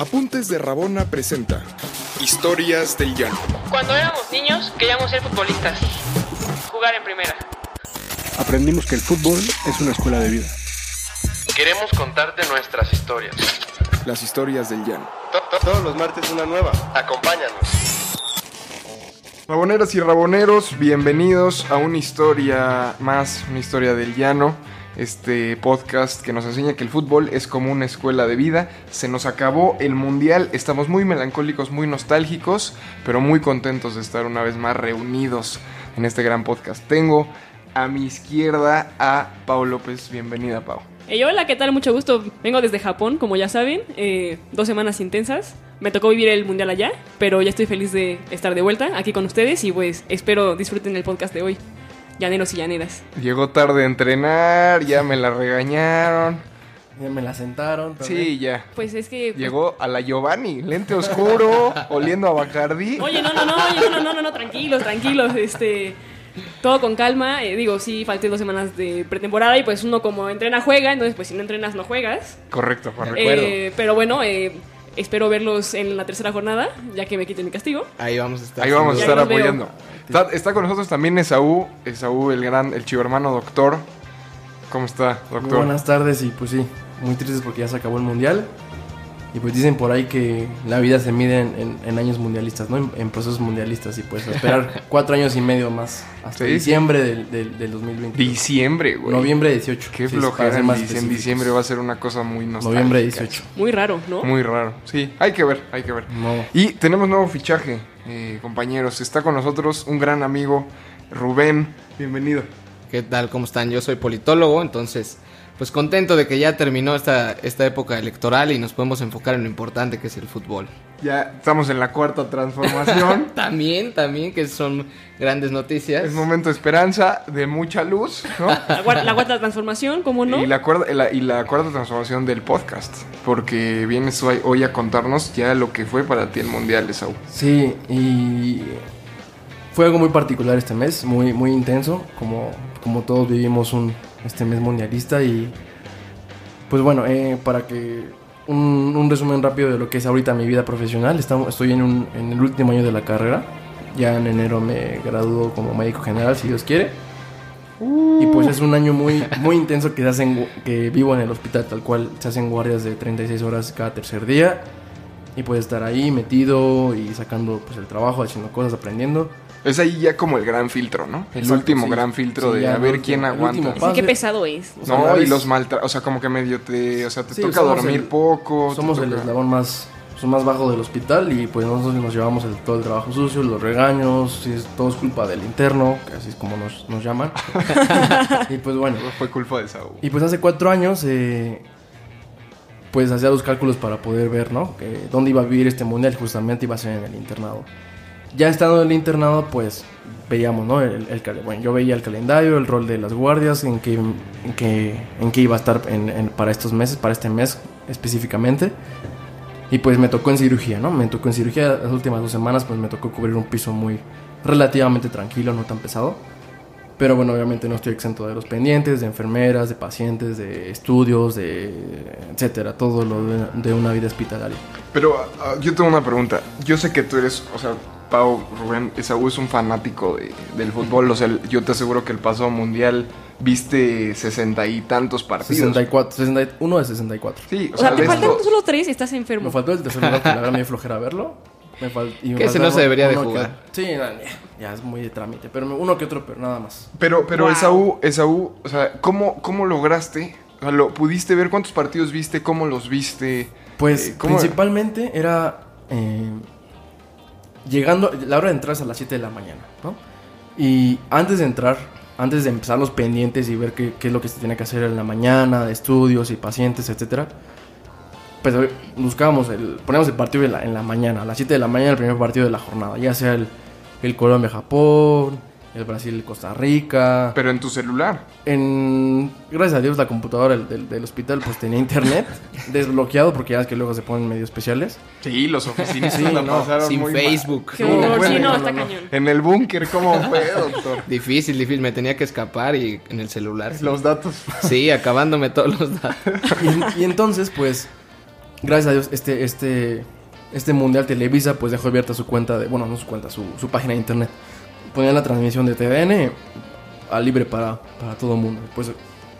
Apuntes de Rabona presenta Historias del Llano. Cuando éramos niños queríamos ser futbolistas, jugar en primera. Aprendimos que el fútbol es una escuela de vida. Queremos contarte nuestras historias. Las historias del Llano. Todos los martes una nueva. Acompáñanos. Raboneras y raboneros, bienvenidos a una historia más, una historia del llano. Este podcast que nos enseña que el fútbol es como una escuela de vida. Se nos acabó el mundial, estamos muy melancólicos, muy nostálgicos, pero muy contentos de estar una vez más reunidos en este gran podcast. Tengo a mi izquierda a Pau López. Bienvenida, Pau. Hey, hola, ¿qué tal? Mucho gusto. Vengo desde Japón, como ya saben. eh, dos semanas intensas. Me tocó vivir el mundial allá, pero ya estoy feliz de estar de vuelta aquí con ustedes y pues espero disfruten el podcast de hoy. Llaneros y llaneras. Llegó tarde a entrenar, ya me la regañaron. Ya me la sentaron. Sí, ya. Pues es que... pues- Llegó a la Giovanni, lente oscuro, oliendo a Bacardí. Oye, no, no, no, oye, no, no, no, no, tranquilos, tranquilos, este... Todo con calma, eh, digo, sí, falté dos semanas de pretemporada y pues uno como entrena juega, entonces pues si no entrenas no juegas. Correcto, correcto. Eh, pero bueno, eh, espero verlos en la tercera jornada, ya que me quiten mi castigo. Ahí vamos a estar. Ahí vamos a estar apoyando. Está, está con nosotros también Esaú, Esaú el gran, el chivo hermano doctor. ¿Cómo está, Muy doctor? buenas tardes y pues sí, muy tristes porque ya se acabó el mundial. Y pues dicen por ahí que la vida se mide en, en- en años mundialistas, ¿no? En, en procesos mundialistas y pues esperar cuatro años y medio más hasta Sí, diciembre del, del, del 2020. Diciembre, güey. Noviembre 18. Qué sí, flojera en, más diciembre va a ser una cosa muy nostálgica. Noviembre 18. Muy raro, ¿no? Muy raro. Sí, hay que ver, hay que ver. No. Y tenemos nuevo fichaje, eh, compañeros. Está con nosotros un gran amigo, Rubén. Bienvenido. ¿Qué tal? ¿Cómo están? Yo soy politólogo, entonces, pues contento de que ya terminó esta, esta época electoral y nos podemos enfocar en lo importante que es el fútbol. Ya estamos en la cuarta transformación. También, también, que son grandes noticias. es momento de esperanza, de mucha luz, ¿no? La, cuar- la cuarta transformación, ¿cómo no? Y, la cuarta, la- y la cuarta transformación del podcast. Porque vienes hoy, hoy a contarnos ya lo que fue para ti el Mundial, Esaú. Sí, y fue algo muy particular este mes, muy, muy intenso, como, como todos vivimos un, este mes mundialista y pues bueno, eh, para que un, un resumen rápido de lo que es ahorita mi vida profesional, estamos, estoy en, un- en el último año de la carrera, ya en enero me gradúo como médico general, si Dios quiere. Y pues es un año muy, muy intenso que, se hacen, que vivo en el hospital, tal cual se hacen guardias de 36 horas cada tercer día. Y puedes estar ahí metido y sacando pues el trabajo, haciendo cosas, aprendiendo. Es ahí ya como el gran filtro, ¿no? El Exacto, último sí. gran filtro Sí, de a ver último- quién aguanta. Sí, qué pesado es. O sea, No, y los maltratos, o sea, como que medio te, o sea, te Sí, toca dormir el- poco. Somos el eslabón más, pues, más bajo del hospital y pues nosotros nos llevamos el- todo el trabajo sucio, los regaños, sí, es, todo es culpa del interno, que así es como nos, nos llaman. y pues bueno, Fue culpa de Esaú. Y pues hace cuatro años, eh, pues hacía los cálculos para poder ver, ¿no? Que dónde iba a vivir este mundial, justamente iba a ser en el internado. Ya estando en el internado, pues veíamos, ¿no? El, bueno, yo veía el calendario, el rol de las guardias, en qué, en qué, en qué iba a estar en- en- para estos meses, para este mes específicamente. Y pues me tocó en cirugía, ¿no? Me tocó en cirugía las últimas dos semanas, pues me tocó cubrir un piso muy relativamente tranquilo, no tan pesado. Pero bueno, obviamente no estoy exento de los pendientes, de enfermeras, de pacientes, de estudios, de etcétera, todo lo de, de una vida hospitalaria. Pero ah, yo tengo una pregunta. Yo sé que tú eres, o sea, Pau, Rubén, Esaú es un fanático de- del fútbol. O sea, yo te aseguro que el pasado mundial viste sesenta y tantos partidos. 64, 61 de 64. Sí, o, O sea, te faltan solo tres y estás Me enfermo. faltó el tercer lugar, que la verdad me flojera verlo. Me fal- y me Que ese no se debería de uno que- jugar. sí, no, ya es muy de trámite, pero uno que otro, pero nada más. Pero, pero Wow. Esaú, Esaú, o sea, ¿cómo, cómo lograste? O sea, ¿lo pudiste ver? ¿Cuántos partidos viste? ¿Cómo los viste? Pues Eh, ¿cómo- principalmente era eh, llegando, la hora de entrar es a las 7 de la mañana, ¿no? Y antes de entrar, antes de empezar los pendientes y ver qué, qué es lo que se tiene que hacer en la mañana, de estudios y pacientes, etcétera, pues buscábamos, el, poníamos el partido en la, en la mañana, a las 7 de la mañana el primer partido de la jornada, ya sea el, el Colombia-Japón, el Brasil-Costa Rica, Pero en tu celular. en, gracias a Dios la computadora del, del- del hospital pues tenía internet desbloqueado porque ya ves que luego se ponen medio especiales. Sí, los oficinistas Sí, la no, pasaron Sin muy. Facebook. Sí, horror, bueno, sí, no, no, está no, no. cañón. En el búnker, ¿cómo fue, doctor? Difícil, difícil. Me tenía que escapar y en el celular. Los datos. Sí, acabándome todos los datos. Y, y entonces pues gracias a Dios, este, este, este Mundial Televisa pues dejó abierta su cuenta de, bueno, no su cuenta, su, su página de internet. Ponían la transmisión de TVN a libre para, para todo el mundo. Pues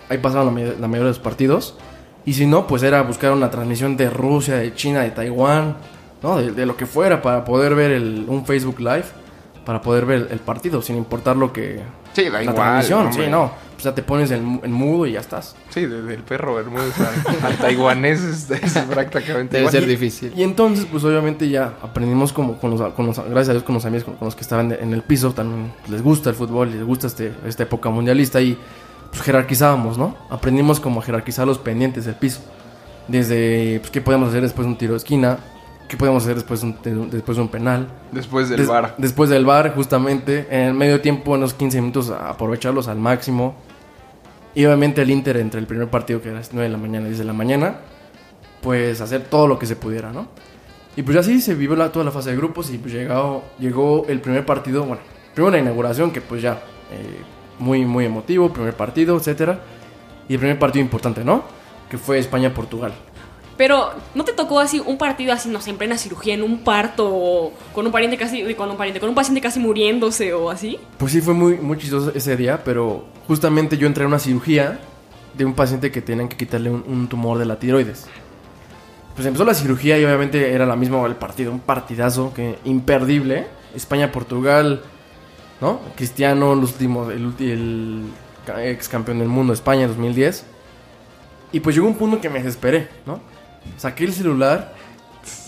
ahí pasaban la, la mayoría de los partidos. Y si no, pues era buscar una transmisión de Rusia, de China, de Taiwán, ¿no? De, lo que fuera para poder ver un Facebook Live, para poder ver el partido, sin importar lo que... Sí, da la igual. transmisión, sí, no. Pues ya te pones en mudo y ya estás. Sí, desde el perro Bermúdez al, al taiwanés es, es prácticamente Debe igual. ser difícil. Y entonces, pues obviamente ya aprendimos como con los, con los- gracias a Dios con los amigos con, con los que estaban en el piso, también les gusta el fútbol, les gusta este, esta época mundialista y pues jerarquizábamos, ¿no? Aprendimos como a jerarquizar los pendientes del piso. Desde, pues, qué podemos hacer después de un tiro de esquina, qué podemos hacer después de un, de- después de un penal. Después del Des- bar. Después del bar, justamente, en el medio tiempo, en los 15 minutos, aprovecharlos al máximo. Y obviamente el Inter entre el primer partido, que era las 9 de la mañana y 10 de la mañana, pues hacer todo lo que se pudiera, ¿no? Y pues así se vivió la, toda la fase de grupos y pues llegó, llegó el primer partido, bueno, primero la inauguración, que pues ya, eh, muy, muy emotivo, primer partido, etcétera. Y el primer partido importante, ¿no? Que fue España-Portugal. Pero, ¿no te tocó así un partido así, no sé, en plena cirugía, en un parto, o con un pariente casi, con un pariente, con un paciente casi muriéndose o así? Pues sí, fue muy, muy chistoso ese día, pero justamente yo entré a una cirugía de un paciente que tenían que quitarle un, tumor de la tiroides. Pues empezó la cirugía y obviamente era la misma el partido, un partidazo que imperdible. España-Portugal, ¿no? Cristiano, los últimos, el, el ex campeón del mundo, España 2010. Y pues llegó un punto que me desesperé, ¿no? Saqué el celular,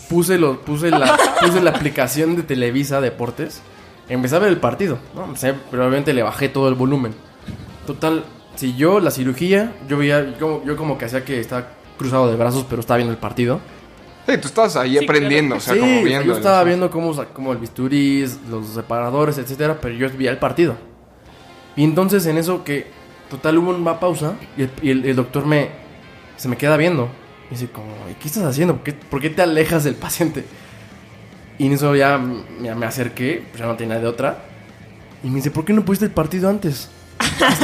puse, lo, puse, la, puse la aplicación de Televisa Deportes, empecé a ver el partido, ¿no? Empecé- pero obviamente le bajé todo el volumen. Total, si yo la cirugía, yo veía, yo, yo como que hacía que estaba cruzado de brazos, pero estaba viendo el partido. Sí, tú estás ahí Sí, aprendiendo, o sea, sí, como viendo. yo estaba viendo cómo, cómo el bisturí, los separadores, etcétera, pero yo veía el partido. Y entonces en eso que, total, hubo una pausa y el, y el- el doctor me, se me queda viendo. Y dice como, "¿Y ¿qué estás haciendo? ¿Por qué, por qué te alejas del paciente? Y en eso ya me, me acerqué, pues ya no tenía de otra. Y me dice, ¿por qué no pusiste el partido antes?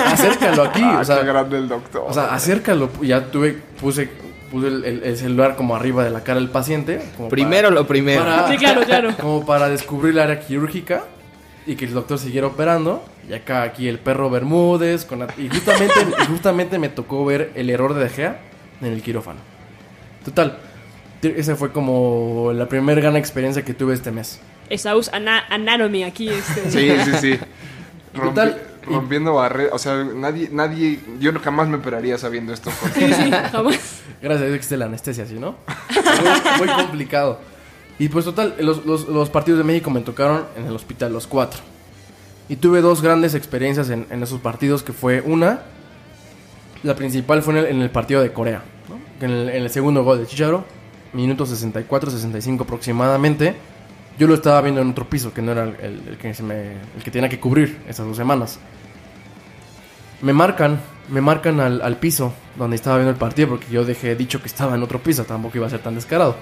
Acércalo aquí, Ah, o sea, qué grande el doctor. o sea, acércalo. Ya tuve, puse, puse el, el- el celular como arriba de la cara del paciente. como Primero lo primero. para- Sí, claro, claro. como para descubrir el área quirúrgica y que el doctor siguiera operando. Y acá aquí el perro Bermúdez. Con la- y, justamente, y justamente me tocó ver el error de De Gea en el quirófano. Total, esa fue como la primera gran experiencia que tuve este mes. Esaú's ana- Anatomy aquí. Este. Sí, sí, sí. Rompi- Total, rompiendo barreras. O sea, nadie, nadie. Yo no- jamás me operaría sabiendo esto. porque- Sí, sí, jamás. Gracias a Dios existe la anestesia, ¿sí, no? muy, muy complicado. Y pues total, los, los- los partidos de México me tocaron en el hospital, los cuatro. Y tuve dos grandes experiencias en, en esos partidos, que fue una, la principal fue en el, en el partido de Corea, ¿no? En el, en el segundo gol de Chicharo, minuto 64, 65 aproximadamente. Yo lo estaba viendo en otro piso, que no era el, el- que, se me, el que tenía que cubrir esas dos semanas. Me marcan, me marcan al, al piso donde estaba viendo el partido porque yo dejé dicho que estaba en otro piso, tampoco iba a ser tan descarado.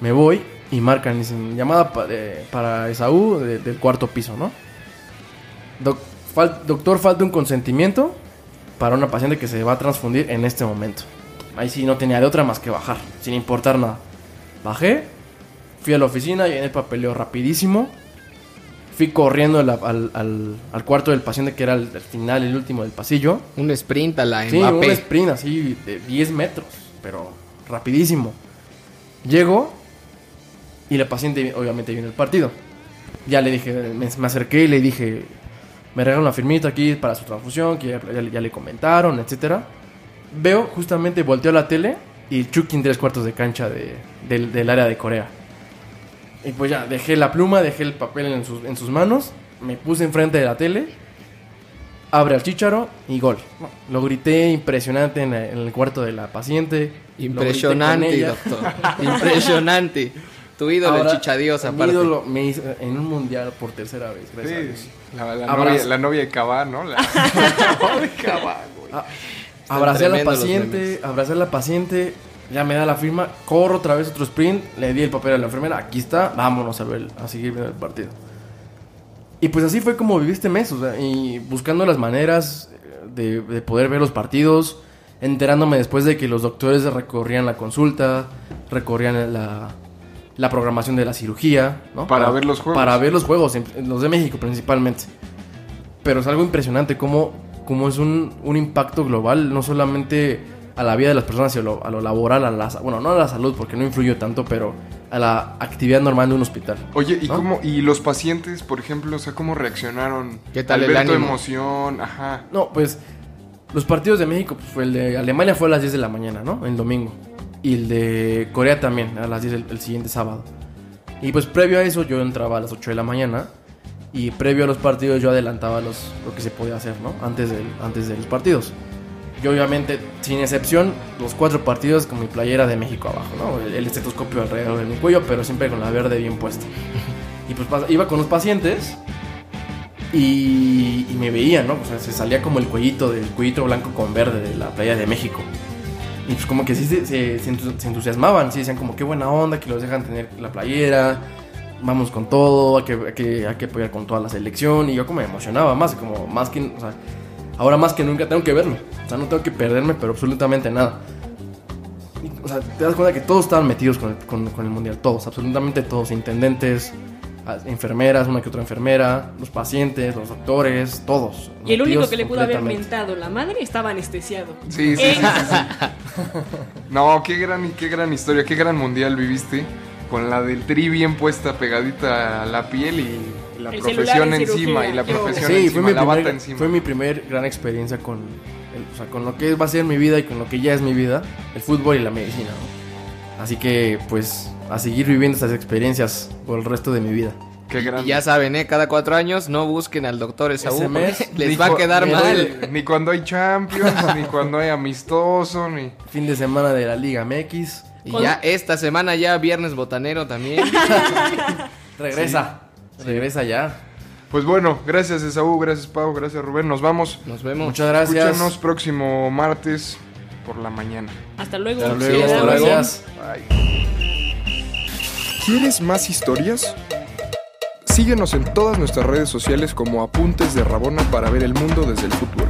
Me voy y marcan, dicen, llamada pa- de- para Esaú de- del cuarto piso, ¿no? Doc- fal- doctor, falta un consentimiento para una paciente que se va a transfundir en este momento. Ahí sí no tenía de otra más que bajar, sin importar nada. Bajé, fui a la oficina, llené el papeleo rapidísimo. Fui corriendo al, al- al- al cuarto del paciente que era el, el final, el último del pasillo. Un sprint a la Sí, un sprint así de 10 metros, pero rapidísimo. Llego y la paciente obviamente viene el partido. Ya le dije, me, me acerqué y le dije, me regalan una firmita aquí para su transfusión, que ya, ya- ya le comentaron, etcétera. Veo, justamente volteo la tele y Chucky en tres cuartos de cancha de- del, del área de Corea. Y pues ya, dejé la pluma, dejé el papel en sus, en sus manos, me puse enfrente de la tele abre al chicharo y gol. Lo grité impresionante en, en el cuarto de la paciente. Impresionante, doctor. Impresionante. Tu ídolo, Ahora, el chichadios, mi aparte. ídolo me hizo en un mundial por tercera vez. Gracias a Dios. La, la novia, la novia de Cabá, ¿no? La, la novia de Cabá, güey. Ah, abracé a la paciente, abracé a la paciente, ya me da la firma, corro otra vez otro sprint, le di el papel a la enfermera, aquí está, vámonos a ver, a seguir viendo el partido. Y pues así fue como viví este mes, o sea, y buscando las maneras eh, de, de poder ver los partidos, enterándome después de que los doctores recorrían la consulta, recorrían la, la programación de la cirugía, ¿no? Para ver los juegos. Para ver los juegos, los de México principalmente. Pero es algo impresionante cómo, cómo es un, un impacto global, no solamente a la vida de las personas, sino a lo, a lo laboral, a la, bueno, no a la salud, porque no influye tanto, pero a la actividad normal de un hospital. Oye, ¿y ¿No? cómo y los pacientes, por ejemplo, o sea, cómo reaccionaron? ¿Qué tal al el ánimo? emoción? Ajá. No, pues los partidos de México, pues fue el de Alemania fue a las 10 de la mañana, ¿no? El domingo. Y el de Corea también, a las 10 el, el siguiente sábado. Y pues previo a eso yo entraba a las 8 de la mañana. Y previo a los partidos yo adelantaba los, lo que se podía hacer, ¿no? Antes, del, antes de los partidos. Yo obviamente, sin excepción, los cuatro partidos con mi playera de México abajo, ¿no? El, estetoscopio alrededor de mi cuello, pero siempre con la verde bien puesta. Y pues iba con los pacientes y, me veían, ¿no? Se salía como el cuellito del cuellito blanco con verde de la playa de México. Y pues como que sí se, se- se entusiasmaban, sí decían como qué buena onda, que los dejan tener la playera, vamos con todo, hay que, hay que, hay que apoyar con toda la selección. Y yo como me emocionaba más, como más que, o sea, ahora más que nunca tengo que verlo. O sea, no tengo que perderme, pero absolutamente nada. Y, o sea, te das cuenta que todos estaban metidos con el, con- con el mundial, todos, absolutamente todos, intendentes, enfermeras, una que otra enfermera, los pacientes, los doctores, todos. Y el único que le pudo haber mentado la madre estaba anestesiado. Sí, sí, Eh, sí, sí. No, qué gran, qué gran historia, qué gran mundial viviste. Con la del tri bien puesta pegadita a la piel y la El profesión en encima y la profesión Sí, fue encima, mi, la bata primer, encima. fue mi primer gran experiencia con, el- o sea, con lo que va a ser mi vida y con lo que ya es mi vida, el fútbol y la medicina. ¿no? Así que, pues, a seguir viviendo estas experiencias por el resto de mi vida. Qué. Y ya saben, ¿eh? Cada cuatro años no busquen al doctor Esaú. Ese mes, porque les Ni va a quedar ni- mal. Ni cuando hay Champions, ni cuando hay amistoso, ni. Fin de semana de la Liga MX. Y ya esta semana ya viernes botanero también. Regresa. Regresa ya. Pues bueno, gracias Esaú, gracias Pau, gracias Rubén. Nos vamos. Nos vemos. Muchas gracias. Escúchanos próximo martes por la mañana. Hasta luego. Hasta Sí, luego. hasta luego. Gracias. ¿Quieres más historias? Síguenos en todas nuestras redes sociales como Apuntes de Rabona para ver el mundo desde el fútbol.